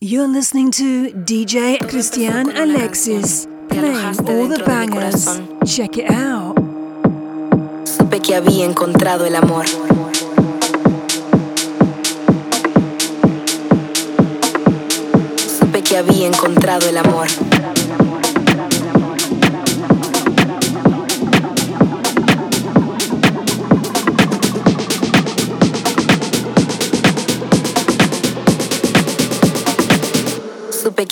You're listening to DJ Christian Alexis playing all the bangers. Check it out. Supe que había encontrado el amor. Supe que había encontrado el amor.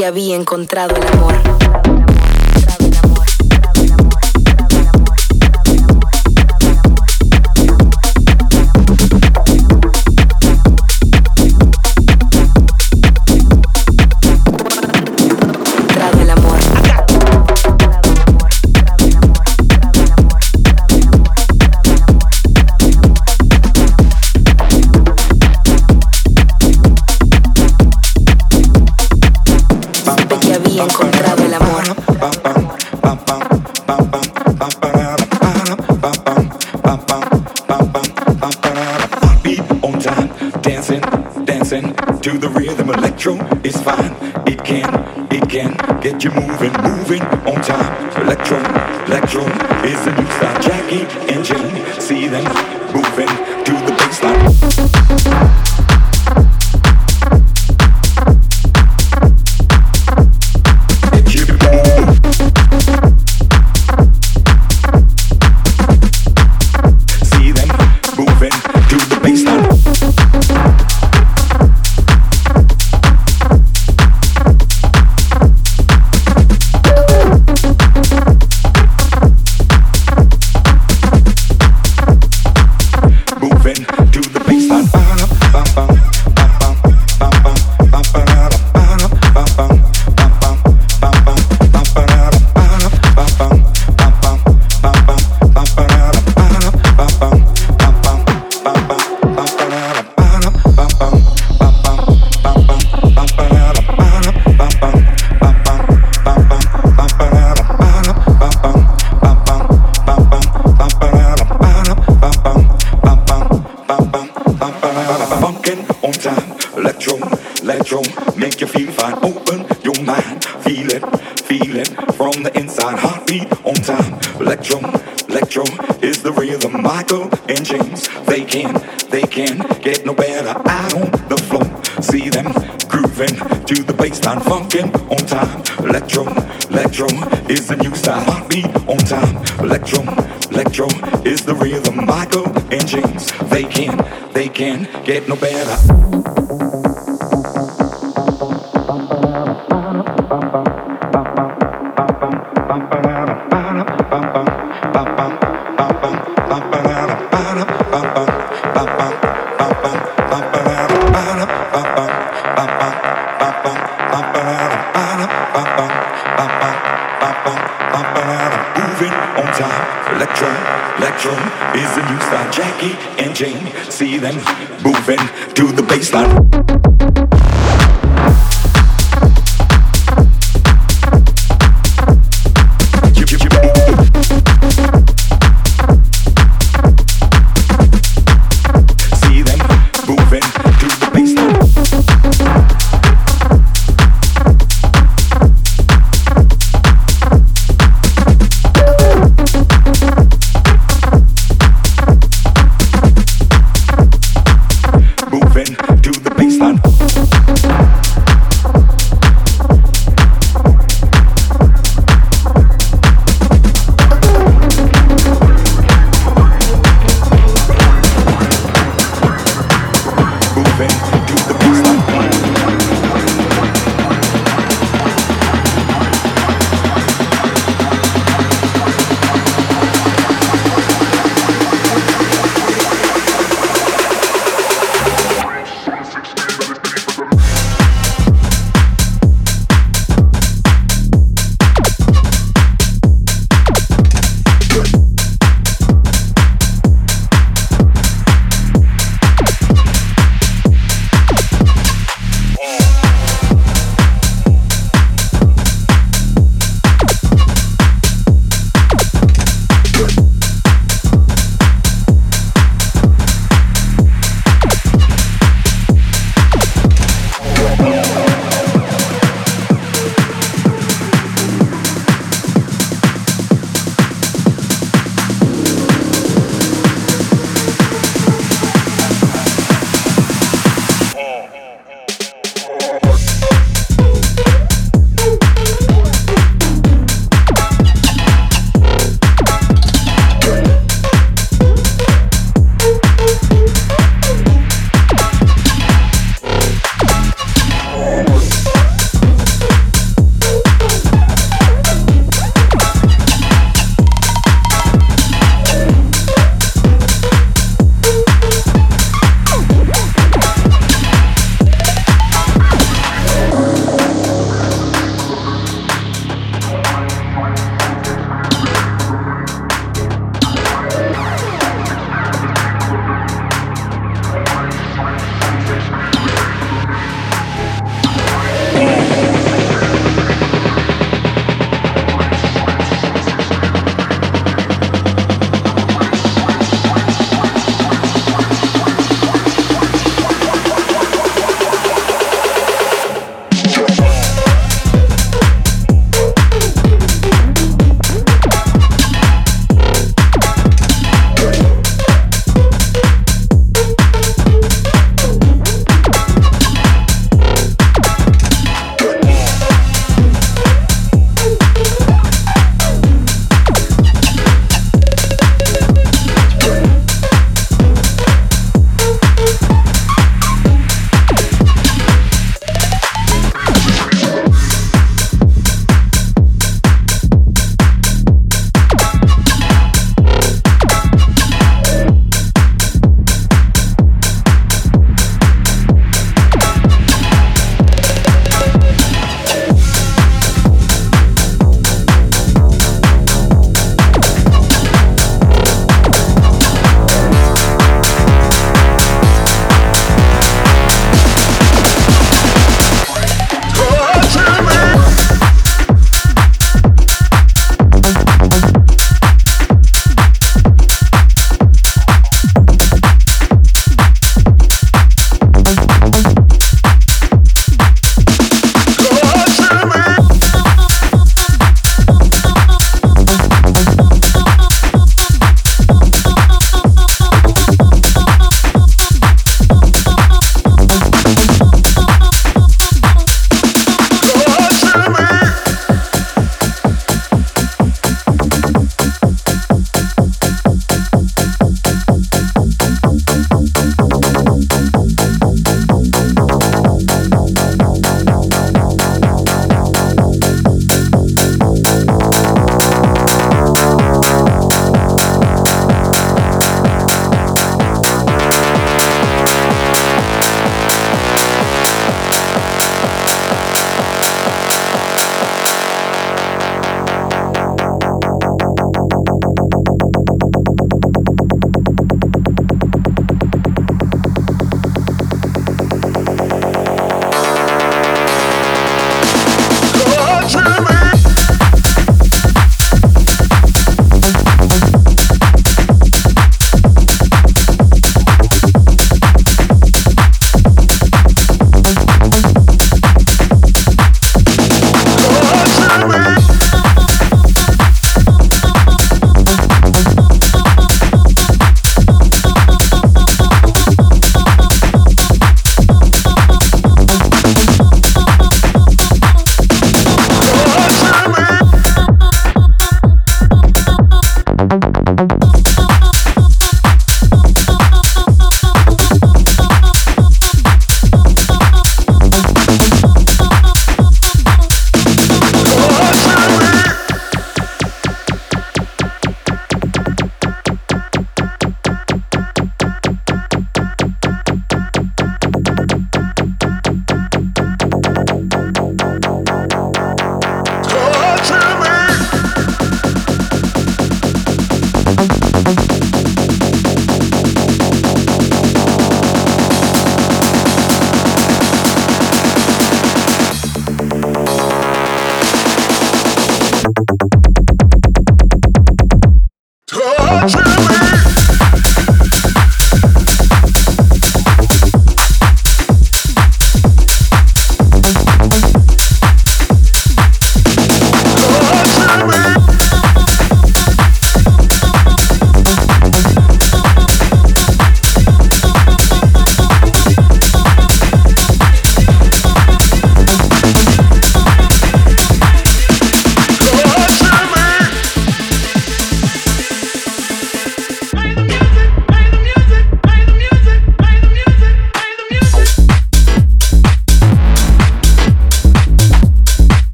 que había encontrado el amor. the rhythm. Michael and James, they can, they can get no better.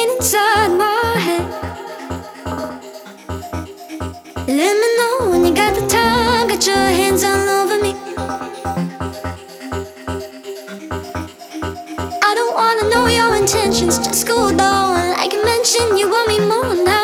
beating inside my head. Let me know when you got the time, got your hands all over me. I don't wanna know your intentions, just go down. Like you mentioned, you want me more now.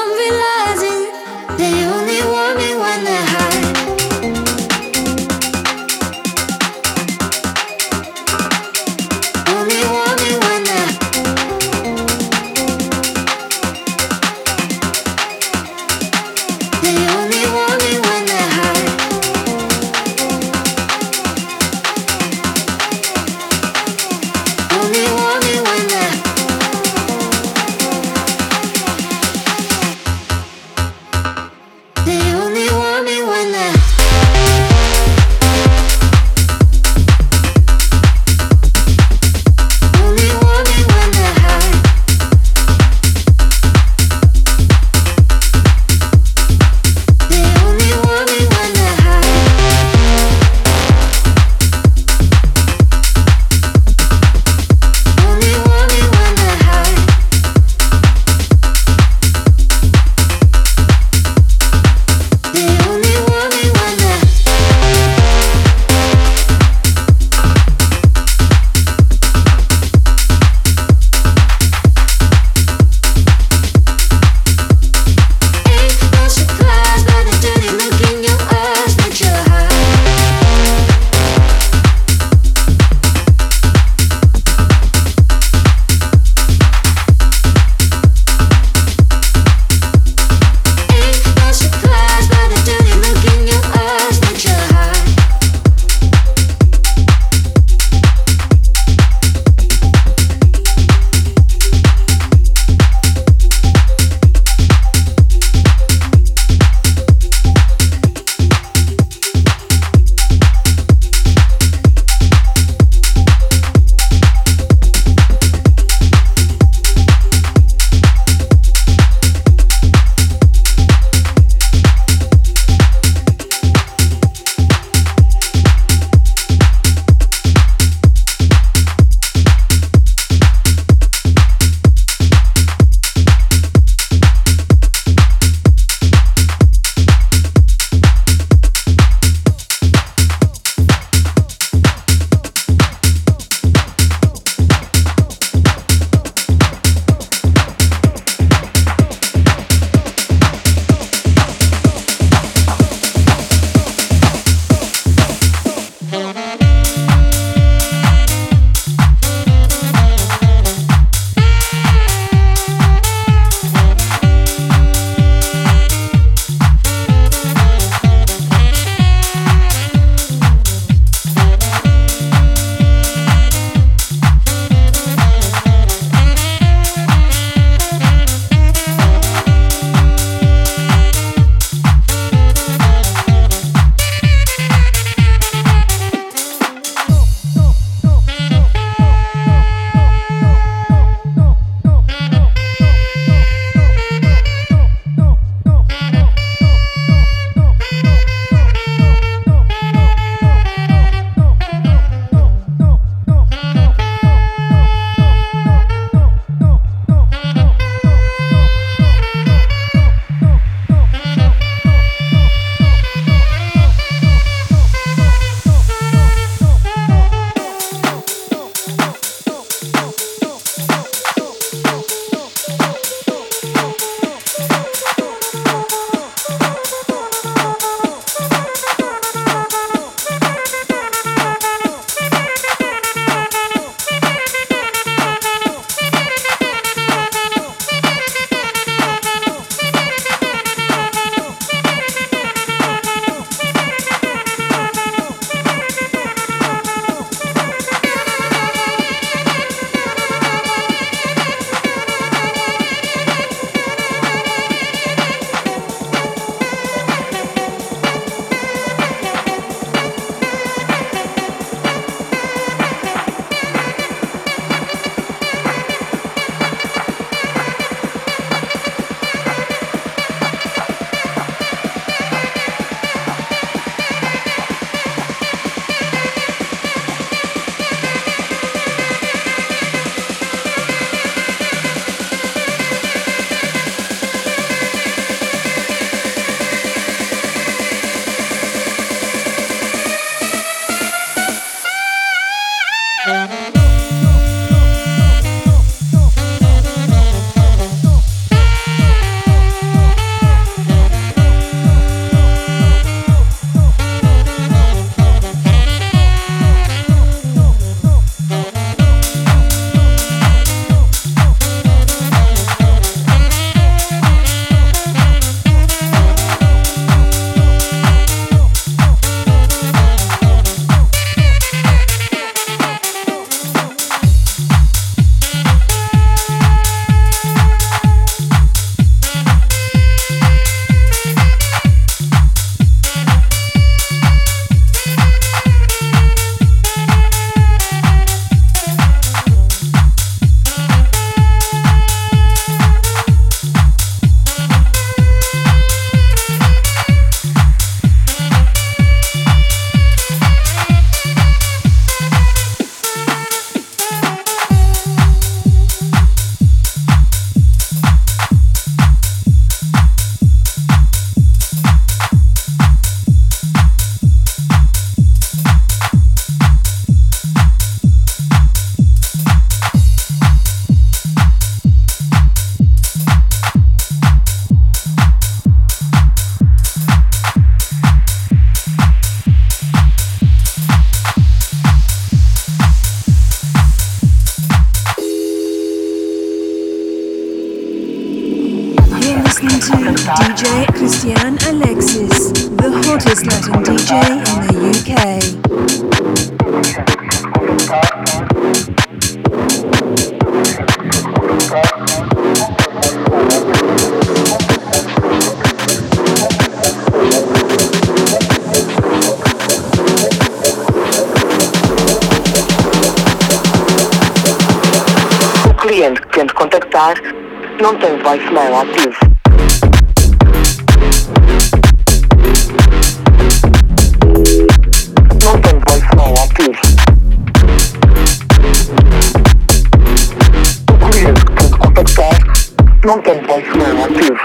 Não tem pós-formativo.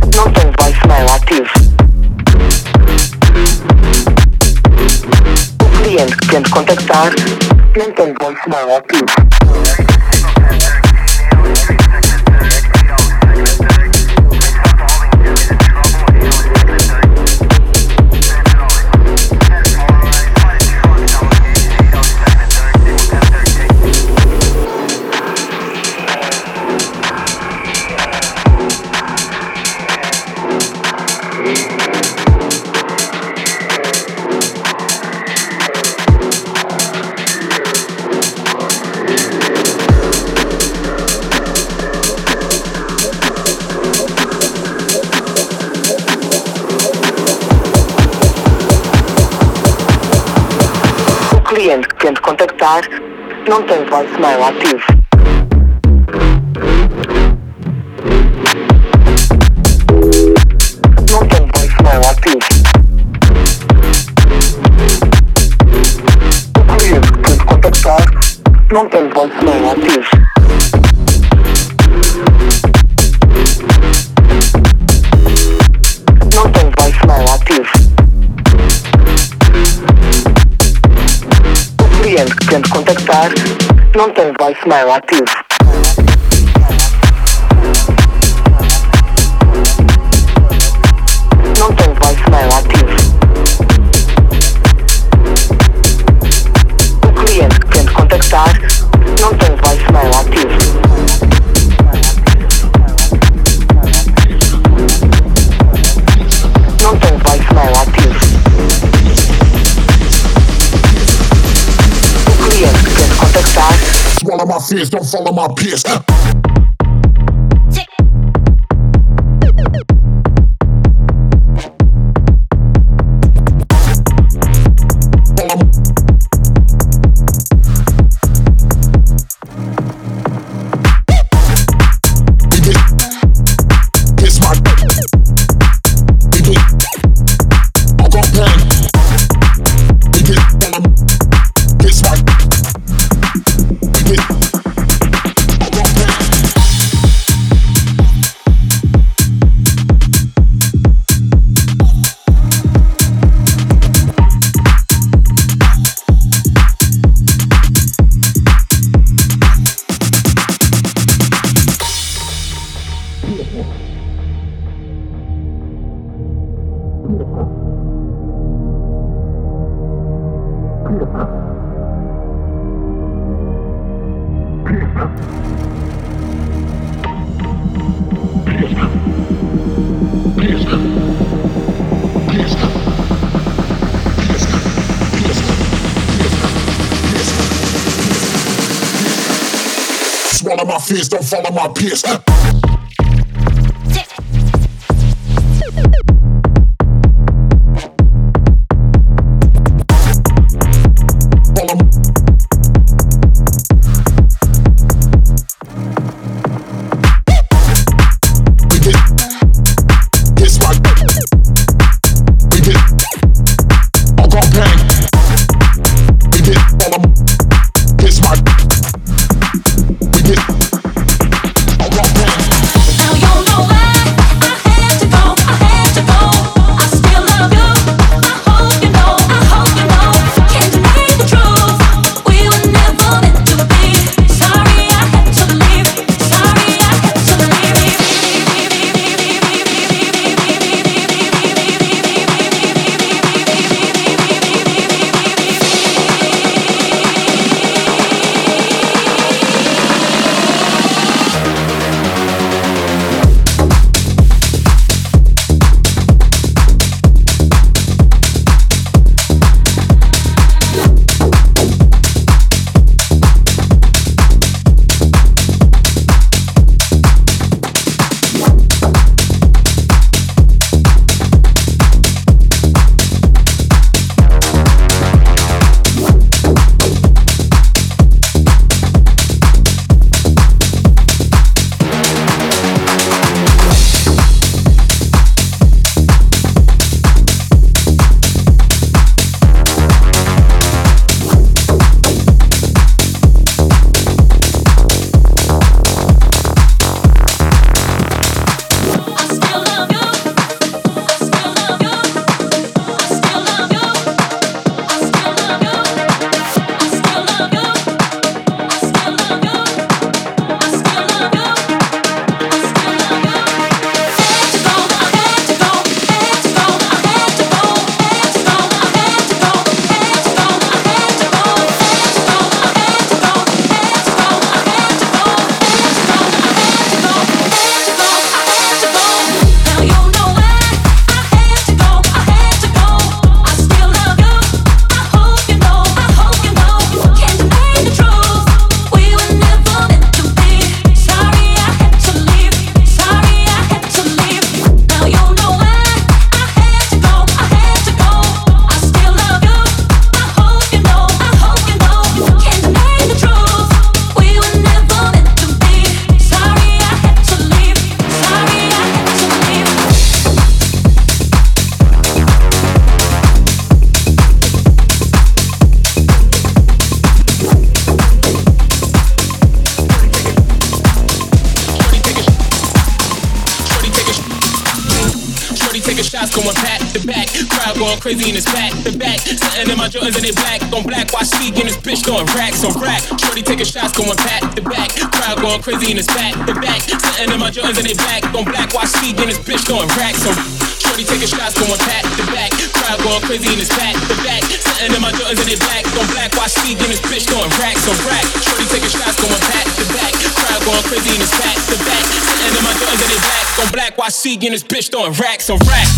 É não tem voicemail ativo. É o cliente que tenta contactar não tem voicemail ativo. É estar, não tem voicemail ativo. Não tem voicemail ativo. O cliente que contactar não tem voicemail ativo. pretende contactar não tem voicemail ativo. Don't follow my peers. kiss. Shorty taking shots going back to back. Crowd going crazy in his back to back. Sitting in my Jordans and they black on black. Watch Speak in his bitch throwing racks on. Shorty taking shots going back to back. Crowd going crazy in his back to back. Sitting in my Jordans and they black on black. Watch Speak in his bitch throwing racks on rack. Shorty taking shots going back to back. Crowd going crazy in his back to back. Sitting in my Jordans and they black on black. Watch Speak in his bitch throwing racks on rack.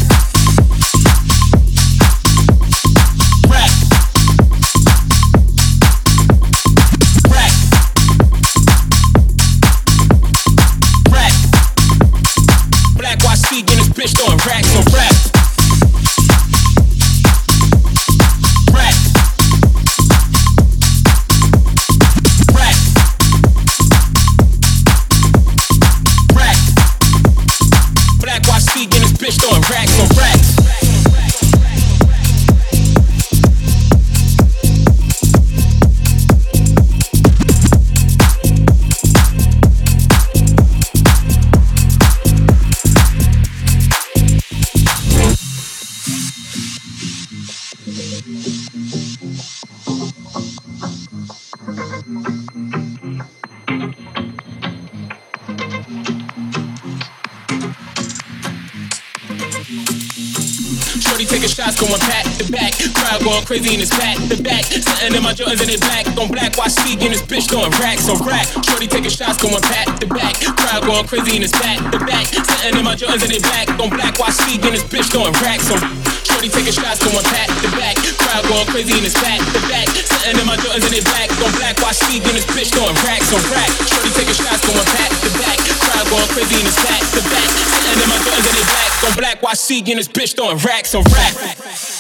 Crazy in his back to back. Sitting in my Jordans and they black on black. Watch Speak in his bitch throwing racks on rack. Shorty taking shots going back to back. Crowd going crazy in his back to back. Sitting in my Jordans and they black on black. Watch Speak in his bitch throwing racks on. Shorty taking shots going back to back. Crowd going crazy in his back to back. Sitting in my Jordans and they black on black. Watch Speak in his bitch throwing racks on rack. Shorty taking shots going back to back. Crowd going crazy in his back to back. Sitting in my Jordans and they black on black. Watch Speak in his bitch throwing racks on rack. bitch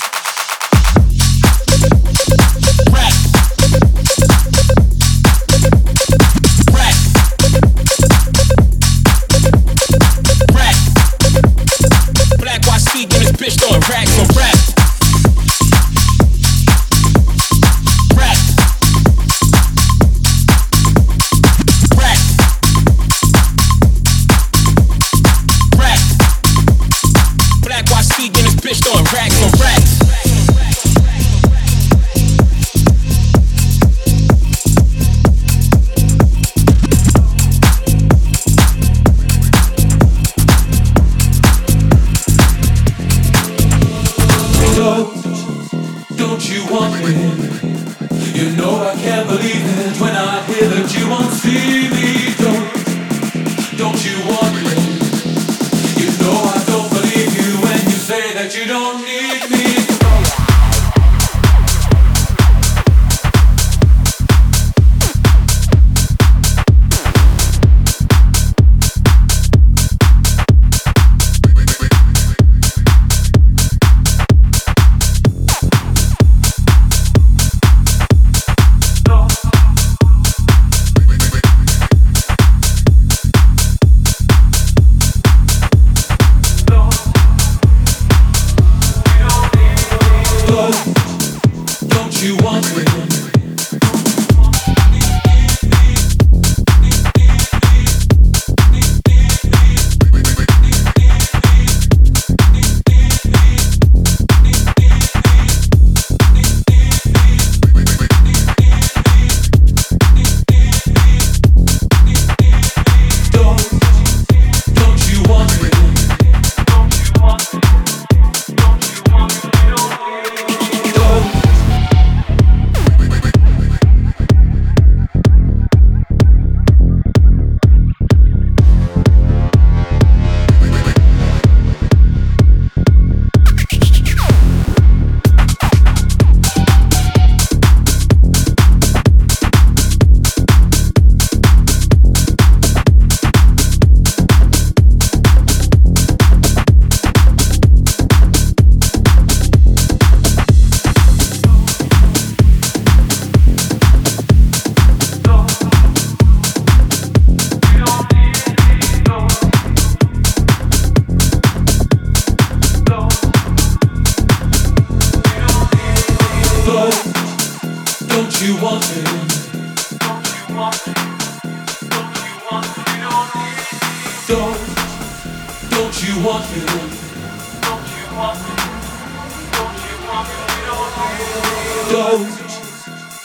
Don't, don't you know I can't believe it when I hear that you want me?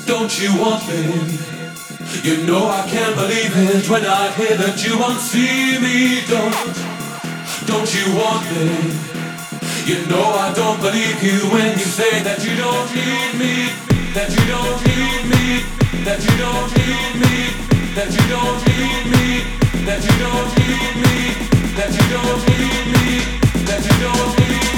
Don't you want me? You know I can't believe it when I hear that you won't see me. Don't, don't you want me? You know I don't believe you when you say that you don't need me, that you don't need me, that you don't need me, that you don't need me that you don't need me, that you don't need me, that you don't need me,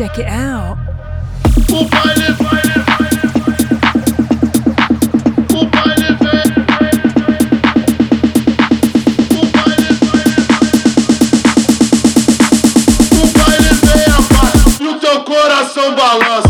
Check it out. O baile teu coração balança.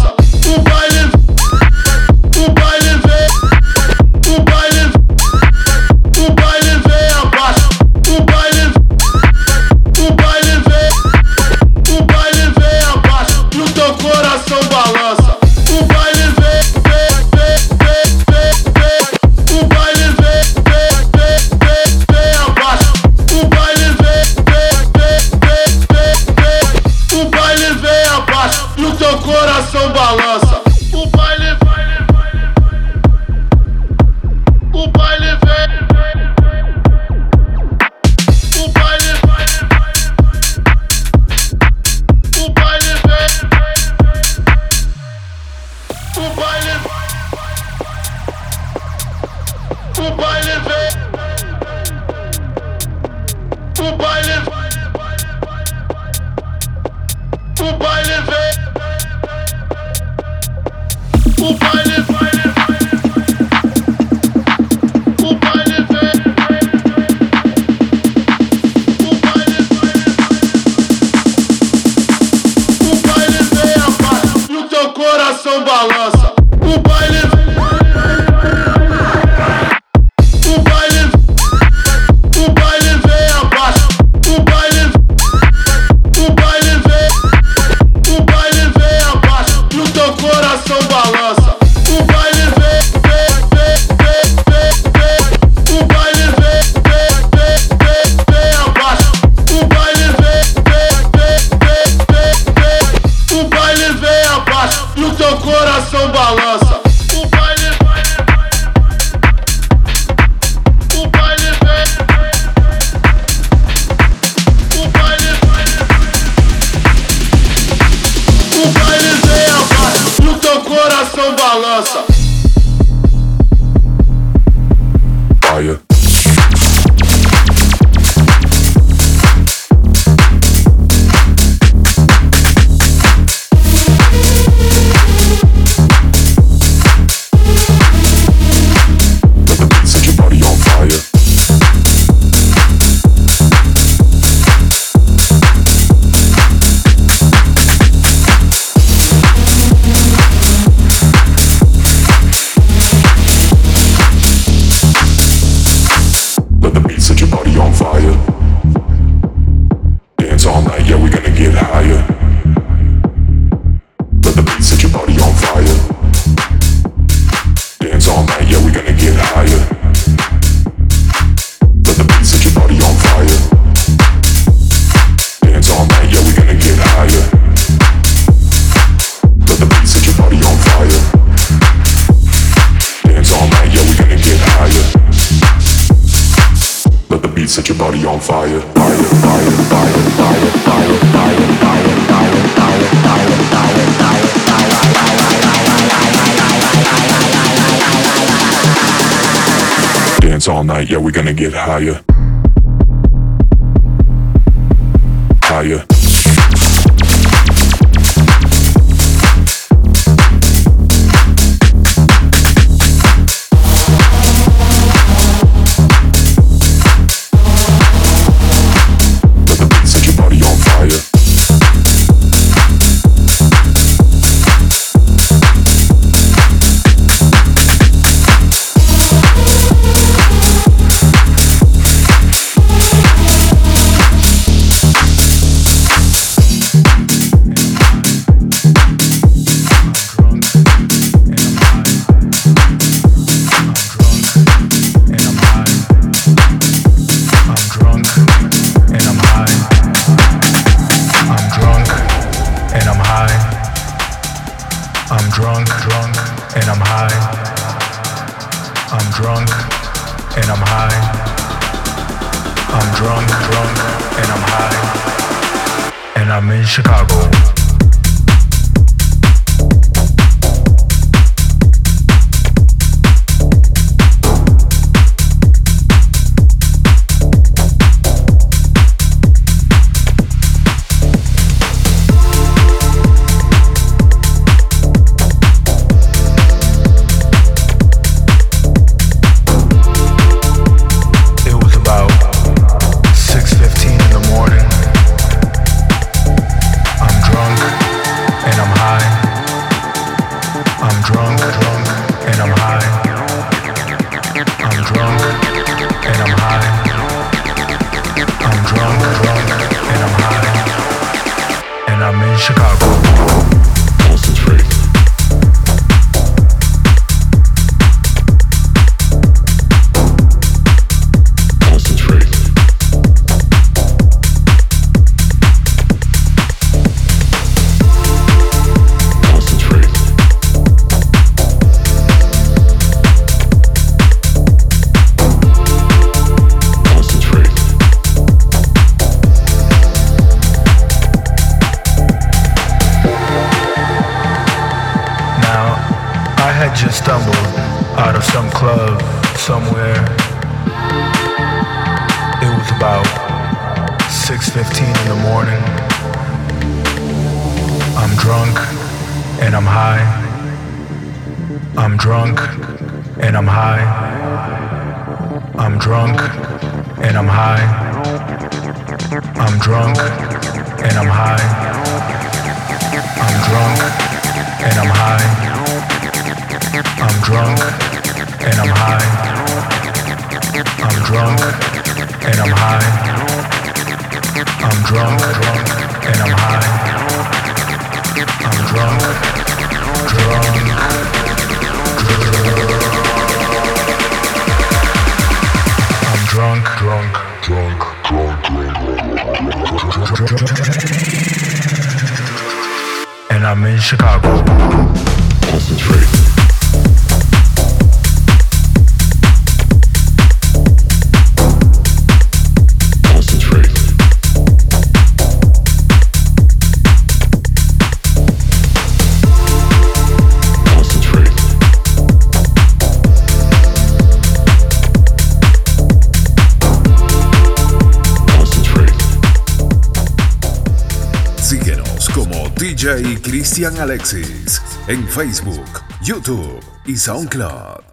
Alexis en Facebook, YouTube y SoundCloud.